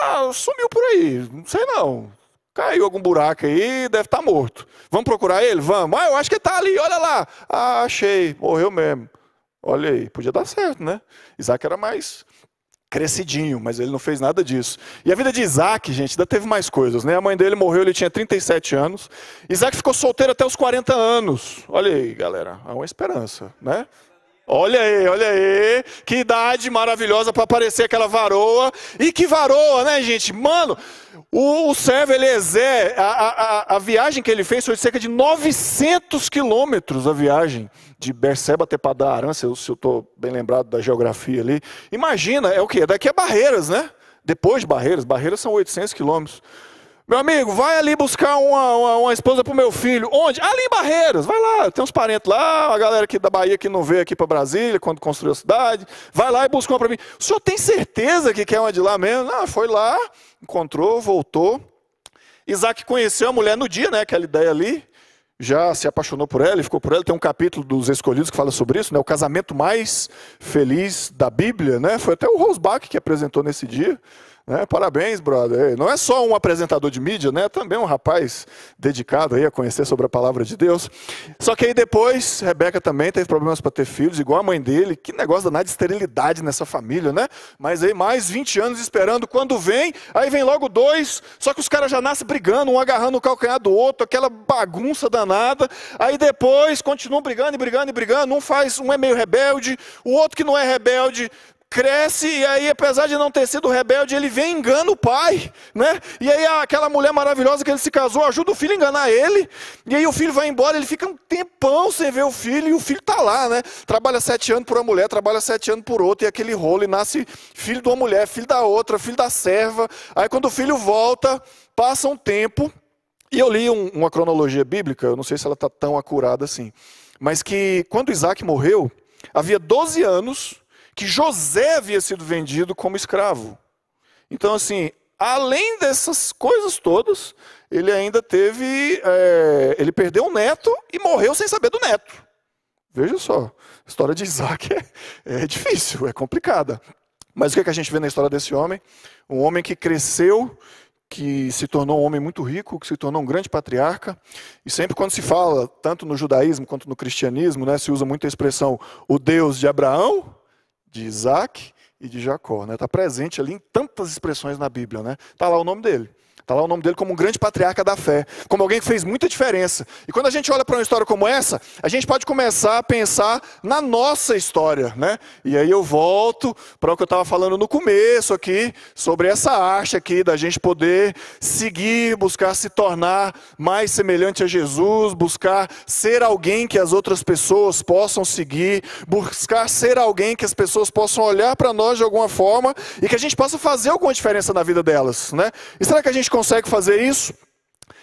Ah, sumiu por aí, não sei não. Caiu algum buraco aí, deve estar tá morto. Vamos procurar ele? Vamos. Ah, eu acho que está ali, olha lá. Ah, achei, morreu mesmo. Olha aí, podia dar certo, né? Isaac era mais crescidinho, mas ele não fez nada disso. E a vida de Isaac, gente, ainda teve mais coisas, né? A mãe dele morreu, ele tinha 37 anos. Isaac ficou solteiro até os 40 anos. Olha aí, galera, há uma esperança, né? Olha aí, olha aí, que idade maravilhosa para aparecer aquela varoa. E que varoa, né, gente? Mano, o, o servo Eliezer, a, a, a viagem que ele fez foi de cerca de 900 quilômetros a viagem de Berseba até Padarã, se eu estou bem lembrado da geografia ali. Imagina, é o quê? Daqui a Barreiras, né? Depois de Barreiras, Barreiras são 800 quilômetros. Meu amigo, vai ali buscar uma, uma, uma esposa para o meu filho. Onde? Ali em Barreiras. Vai lá, tem uns parentes lá, a galera aqui da Bahia que não veio aqui para Brasília quando construiu a cidade. Vai lá e busca uma para mim. O senhor tem certeza que quer uma de lá mesmo? Não, foi lá, encontrou, voltou. Isaac conheceu a mulher no dia, né? Aquela ideia ali. Já se apaixonou por ela e ficou por ela. Tem um capítulo dos Escolhidos que fala sobre isso, né? O casamento mais feliz da Bíblia, né? Foi até o Rosbach que apresentou nesse dia. Né? Parabéns, brother. Não é só um apresentador de mídia, né? Também um rapaz dedicado aí a conhecer sobre a palavra de Deus. Só que aí depois, Rebeca também teve problemas para ter filhos, igual a mãe dele. Que negócio danado de esterilidade nessa família, né? Mas aí mais 20 anos esperando. Quando vem, aí vem logo dois. Só que os caras já nascem brigando, um agarrando o calcanhar do outro, aquela bagunça danada. Aí depois continuam brigando e brigando e brigando. Um faz, um é meio rebelde, o outro que não é rebelde cresce e aí, apesar de não ter sido rebelde, ele vem e engana o pai, né? E aí aquela mulher maravilhosa que ele se casou ajuda o filho a enganar ele. E aí o filho vai embora, ele fica um tempão sem ver o filho e o filho está lá, né? Trabalha sete anos por uma mulher, trabalha sete anos por outra e aquele rolo e nasce filho de uma mulher, filho da outra, filho da serva. Aí quando o filho volta, passa um tempo e eu li um, uma cronologia bíblica, eu não sei se ela está tão acurada assim, mas que quando Isaac morreu, havia 12 anos que José havia sido vendido como escravo. Então, assim, além dessas coisas todas, ele ainda teve. É, ele perdeu um neto e morreu sem saber do neto. Veja só, a história de Isaac é, é difícil, é complicada. Mas o que, é que a gente vê na história desse homem? Um homem que cresceu, que se tornou um homem muito rico, que se tornou um grande patriarca. E sempre quando se fala, tanto no judaísmo quanto no cristianismo, né, se usa muito a expressão o Deus de Abraão, de Isaac e de Jacó. Está né? Tá presente ali em tantas expressões na Bíblia. Está né? Tá lá o nome dele. Está lá o nome dele como um grande patriarca da fé, como alguém que fez muita diferença. E quando a gente olha para uma história como essa, a gente pode começar a pensar na nossa história, né? E aí eu volto para o que eu estava falando no começo aqui, sobre essa arte aqui da gente poder seguir, buscar se tornar mais semelhante a Jesus, buscar ser alguém que as outras pessoas possam seguir, buscar ser alguém que as pessoas possam olhar para nós de alguma forma e que a gente possa fazer alguma diferença na vida delas, né? E será que a gente consegue fazer isso?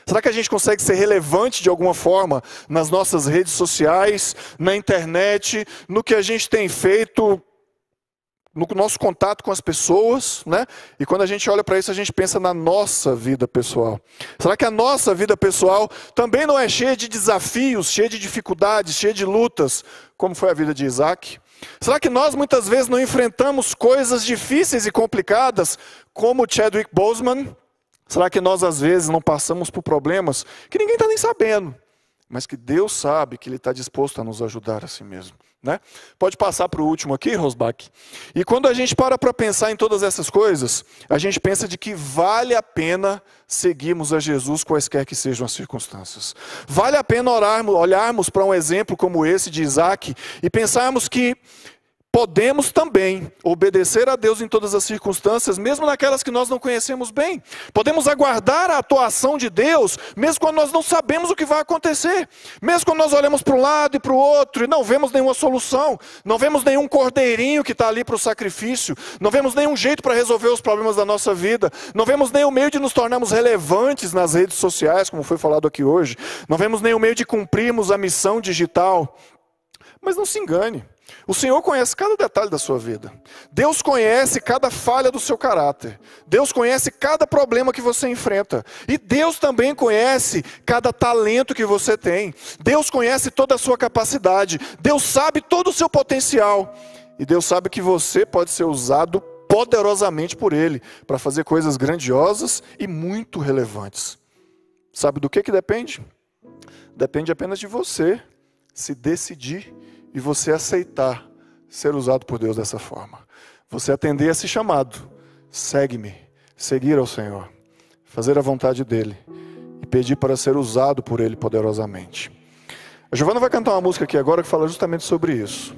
Será que a gente consegue ser relevante de alguma forma nas nossas redes sociais, na internet, no que a gente tem feito, no nosso contato com as pessoas, né? E quando a gente olha para isso, a gente pensa na nossa vida pessoal. Será que a nossa vida pessoal também não é cheia de desafios, cheia de dificuldades, cheia de lutas, como foi a vida de Isaac? Será que nós muitas vezes não enfrentamos coisas difíceis e complicadas, como Chadwick Boseman, Será que nós, às vezes, não passamos por problemas que ninguém está nem sabendo, mas que Deus sabe que Ele está disposto a nos ajudar assim mesmo? Né? Pode passar para o último aqui, Rosbach. E quando a gente para para pensar em todas essas coisas, a gente pensa de que vale a pena seguirmos a Jesus, quaisquer que sejam as circunstâncias. Vale a pena orarmos, olharmos para um exemplo como esse de Isaac e pensarmos que podemos também obedecer a Deus em todas as circunstâncias, mesmo naquelas que nós não conhecemos bem. Podemos aguardar a atuação de Deus, mesmo quando nós não sabemos o que vai acontecer. Mesmo quando nós olhamos para um lado e para o outro e não vemos nenhuma solução, não vemos nenhum cordeirinho que está ali para o sacrifício, não vemos nenhum jeito para resolver os problemas da nossa vida, não vemos nenhum meio de nos tornarmos relevantes nas redes sociais, como foi falado aqui hoje, não vemos nenhum meio de cumprirmos a missão digital. Mas não se engane. O Senhor conhece cada detalhe da sua vida. Deus conhece cada falha do seu caráter. Deus conhece cada problema que você enfrenta. E Deus também conhece cada talento que você tem. Deus conhece toda a sua capacidade. Deus sabe todo o seu potencial. E Deus sabe que você pode ser usado poderosamente por Ele para fazer coisas grandiosas e muito relevantes. Sabe do que, que depende? Depende apenas de você se decidir e você aceitar ser usado por Deus dessa forma. Você atender esse chamado, segue-me, seguir ao Senhor, fazer a vontade dEle e pedir para ser usado por Ele poderosamente. A Giovana vai cantar uma música aqui agora que fala justamente sobre isso,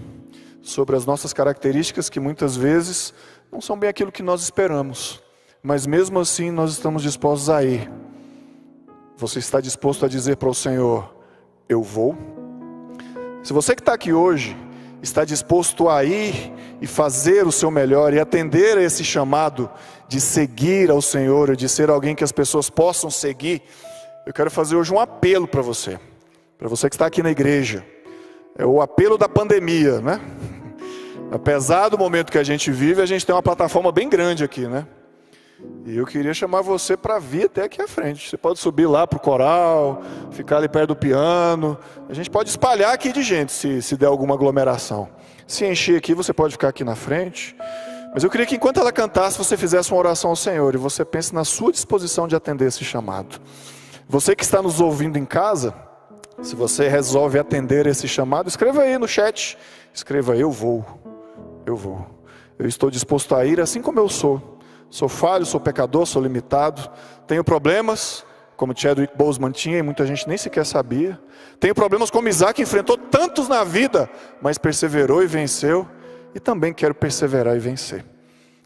sobre as nossas características que muitas vezes não são bem aquilo que nós esperamos, mas mesmo assim nós estamos dispostos a ir. Você está disposto a dizer para o Senhor: Eu vou? Se você que está aqui hoje está disposto a ir e fazer o seu melhor e atender a esse chamado de seguir ao Senhor, de ser alguém que as pessoas possam seguir, eu quero fazer hoje um apelo para você, para você que está aqui na igreja. É o apelo da pandemia, né? *laughs* Apesar do momento que a gente vive, a gente tem uma plataforma bem grande aqui, né? E eu queria chamar você para vir até aqui à frente. Você pode subir lá para o coral, ficar ali perto do piano. A gente pode espalhar aqui de gente se, se der alguma aglomeração. Se encher aqui, você pode ficar aqui na frente. Mas eu queria que enquanto ela cantasse, você fizesse uma oração ao Senhor e você pense na sua disposição de atender esse chamado. Você que está nos ouvindo em casa, se você resolve atender esse chamado, escreva aí no chat. Escreva: Eu vou, eu vou. Eu estou disposto a ir assim como eu sou. Sou falho, sou pecador, sou limitado. Tenho problemas, como Chadwick Boseman tinha e muita gente nem sequer sabia. Tenho problemas como Isaac, enfrentou tantos na vida, mas perseverou e venceu. E também quero perseverar e vencer.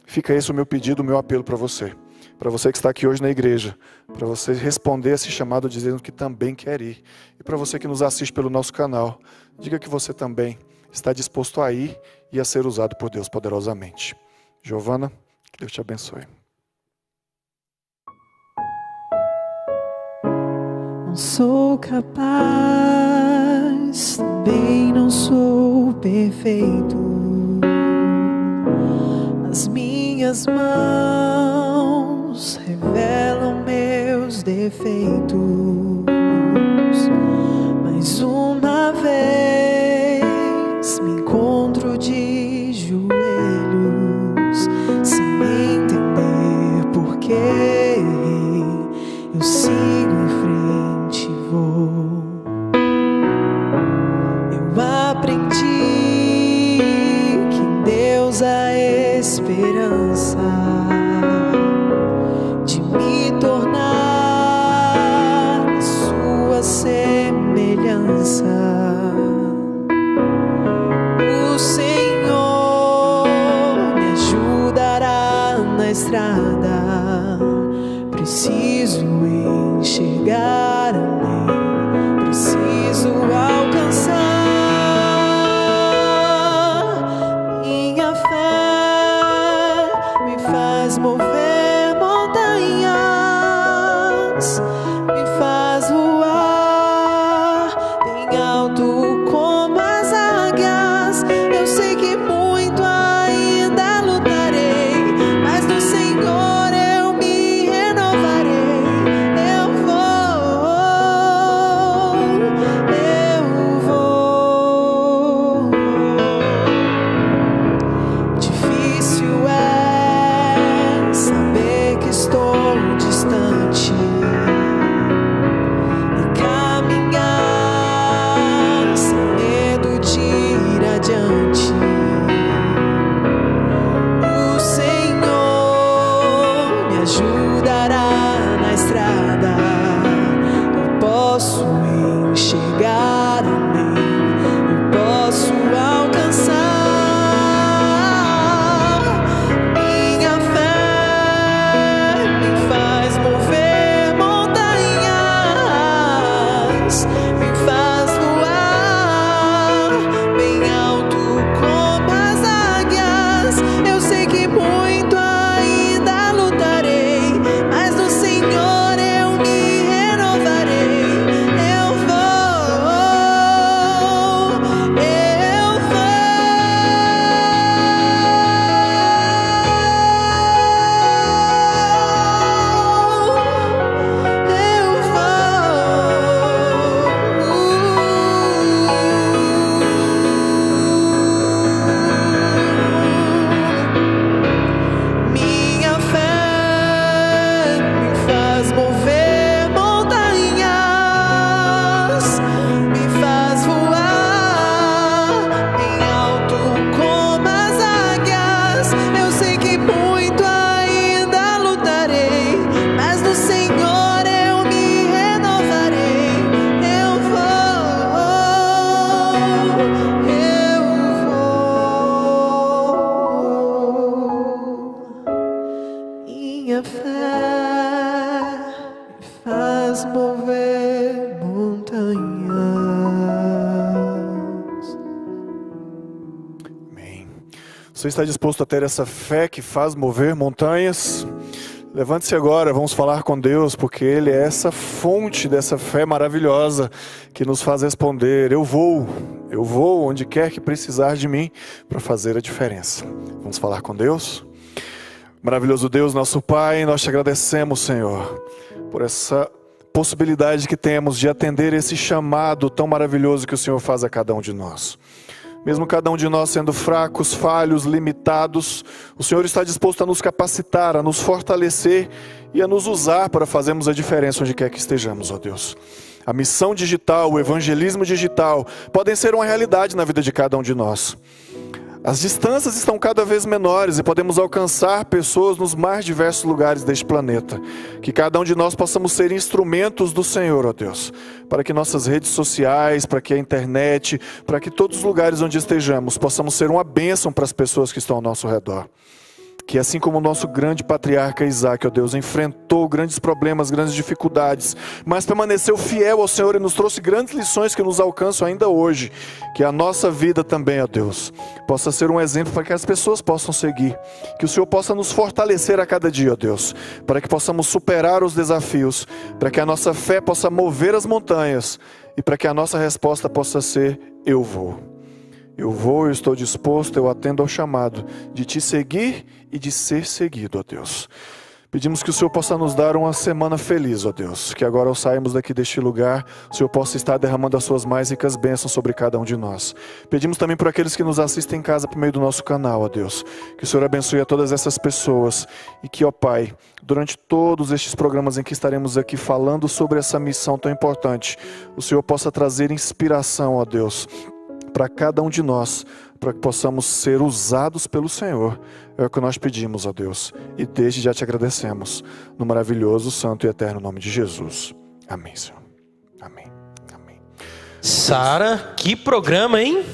Fica esse o meu pedido, o meu apelo para você. Para você que está aqui hoje na igreja, para você responder esse chamado dizendo que também quer ir. E para você que nos assiste pelo nosso canal, diga que você também está disposto a ir e a ser usado por Deus poderosamente. Giovana. Deus te abençoe. Não sou capaz, também não sou perfeito. As minhas mãos revelam meus defeitos. Mas uma Você está disposto a ter essa fé que faz mover montanhas? Levante-se agora, vamos falar com Deus, porque Ele é essa fonte dessa fé maravilhosa que nos faz responder: Eu vou, eu vou onde quer que precisar de mim para fazer a diferença. Vamos falar com Deus? Maravilhoso Deus, nosso Pai, nós te agradecemos, Senhor, por essa possibilidade que temos de atender esse chamado tão maravilhoso que o Senhor faz a cada um de nós. Mesmo cada um de nós sendo fracos, falhos, limitados, o Senhor está disposto a nos capacitar, a nos fortalecer e a nos usar para fazermos a diferença onde quer que estejamos, ó Deus. A missão digital, o evangelismo digital podem ser uma realidade na vida de cada um de nós. As distâncias estão cada vez menores e podemos alcançar pessoas nos mais diversos lugares deste planeta. Que cada um de nós possamos ser instrumentos do Senhor, ó Deus, para que nossas redes sociais, para que a internet, para que todos os lugares onde estejamos possamos ser uma bênção para as pessoas que estão ao nosso redor. Que assim como o nosso grande patriarca Isaac, ó Deus, enfrentou grandes problemas, grandes dificuldades, mas permaneceu fiel ao Senhor e nos trouxe grandes lições que nos alcançam ainda hoje. Que a nossa vida também, ó Deus, possa ser um exemplo para que as pessoas possam seguir. Que o Senhor possa nos fortalecer a cada dia, ó Deus, para que possamos superar os desafios, para que a nossa fé possa mover as montanhas e para que a nossa resposta possa ser: Eu vou. Eu vou, eu estou disposto, eu atendo ao chamado de te seguir e de ser seguido, ó Deus. Pedimos que o Senhor possa nos dar uma semana feliz, ó Deus. Que agora ao sairmos daqui deste lugar, o Senhor possa estar derramando as suas mais ricas bênçãos sobre cada um de nós. Pedimos também por aqueles que nos assistem em casa por meio do nosso canal, ó Deus. Que o Senhor abençoe a todas essas pessoas e que, ó Pai, durante todos estes programas em que estaremos aqui falando sobre essa missão tão importante, o Senhor possa trazer inspiração, ó Deus para cada um de nós, para que possamos ser usados pelo Senhor. É o que nós pedimos, ó Deus, e desde já te agradecemos, no maravilhoso, santo e eterno nome de Jesus. Amém, Senhor. Amém. Amém. Sara, que programa, hein?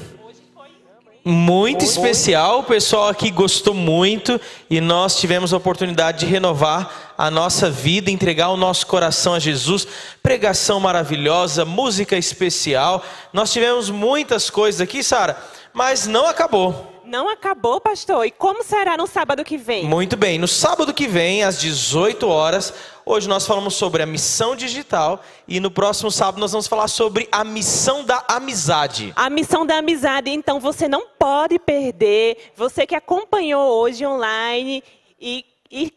Muito especial, o pessoal aqui gostou muito e nós tivemos a oportunidade de renovar a nossa vida, entregar o nosso coração a Jesus. Pregação maravilhosa, música especial. Nós tivemos muitas coisas aqui, Sara, mas não acabou. Não acabou, pastor. E como será no sábado que vem? Muito bem, no sábado que vem, às 18 horas, hoje nós falamos sobre a missão digital e no próximo sábado nós vamos falar sobre a missão da amizade. A missão da amizade, então você não pode perder. Você que acompanhou hoje online e, e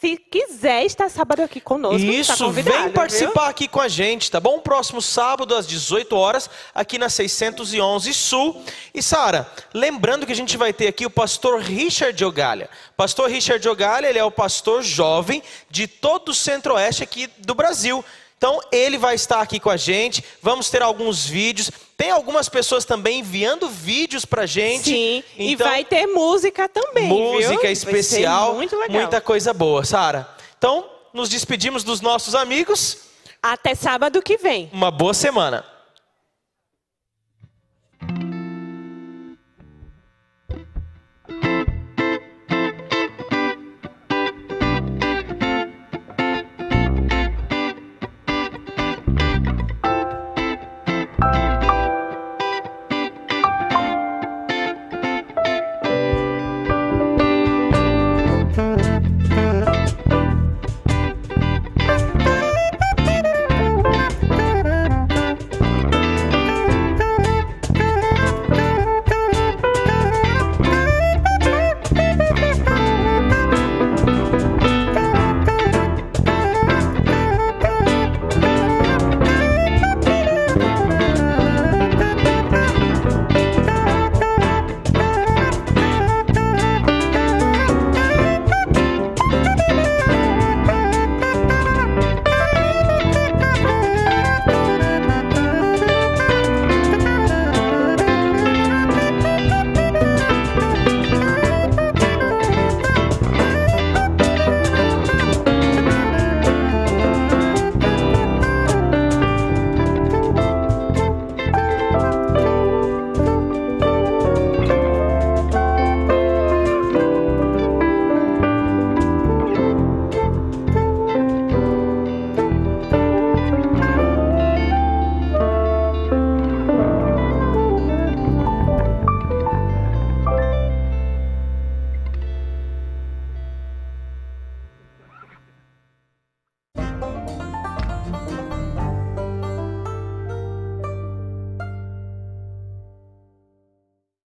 se quiser estar sábado aqui conosco, tá Isso, vem participar viu? aqui com a gente, tá bom? Próximo sábado às 18 horas, aqui na 611 Sul. E Sara, lembrando que a gente vai ter aqui o pastor Richard Ogalha. Pastor Richard Ogalha, ele é o pastor jovem de todo o centro-oeste aqui do Brasil. Então, ele vai estar aqui com a gente. Vamos ter alguns vídeos. Tem algumas pessoas também enviando vídeos pra gente. Sim, então, e vai ter música também. Música viu? especial. muito legal. Muita coisa boa, Sara. Então, nos despedimos dos nossos amigos. Até sábado que vem. Uma boa semana.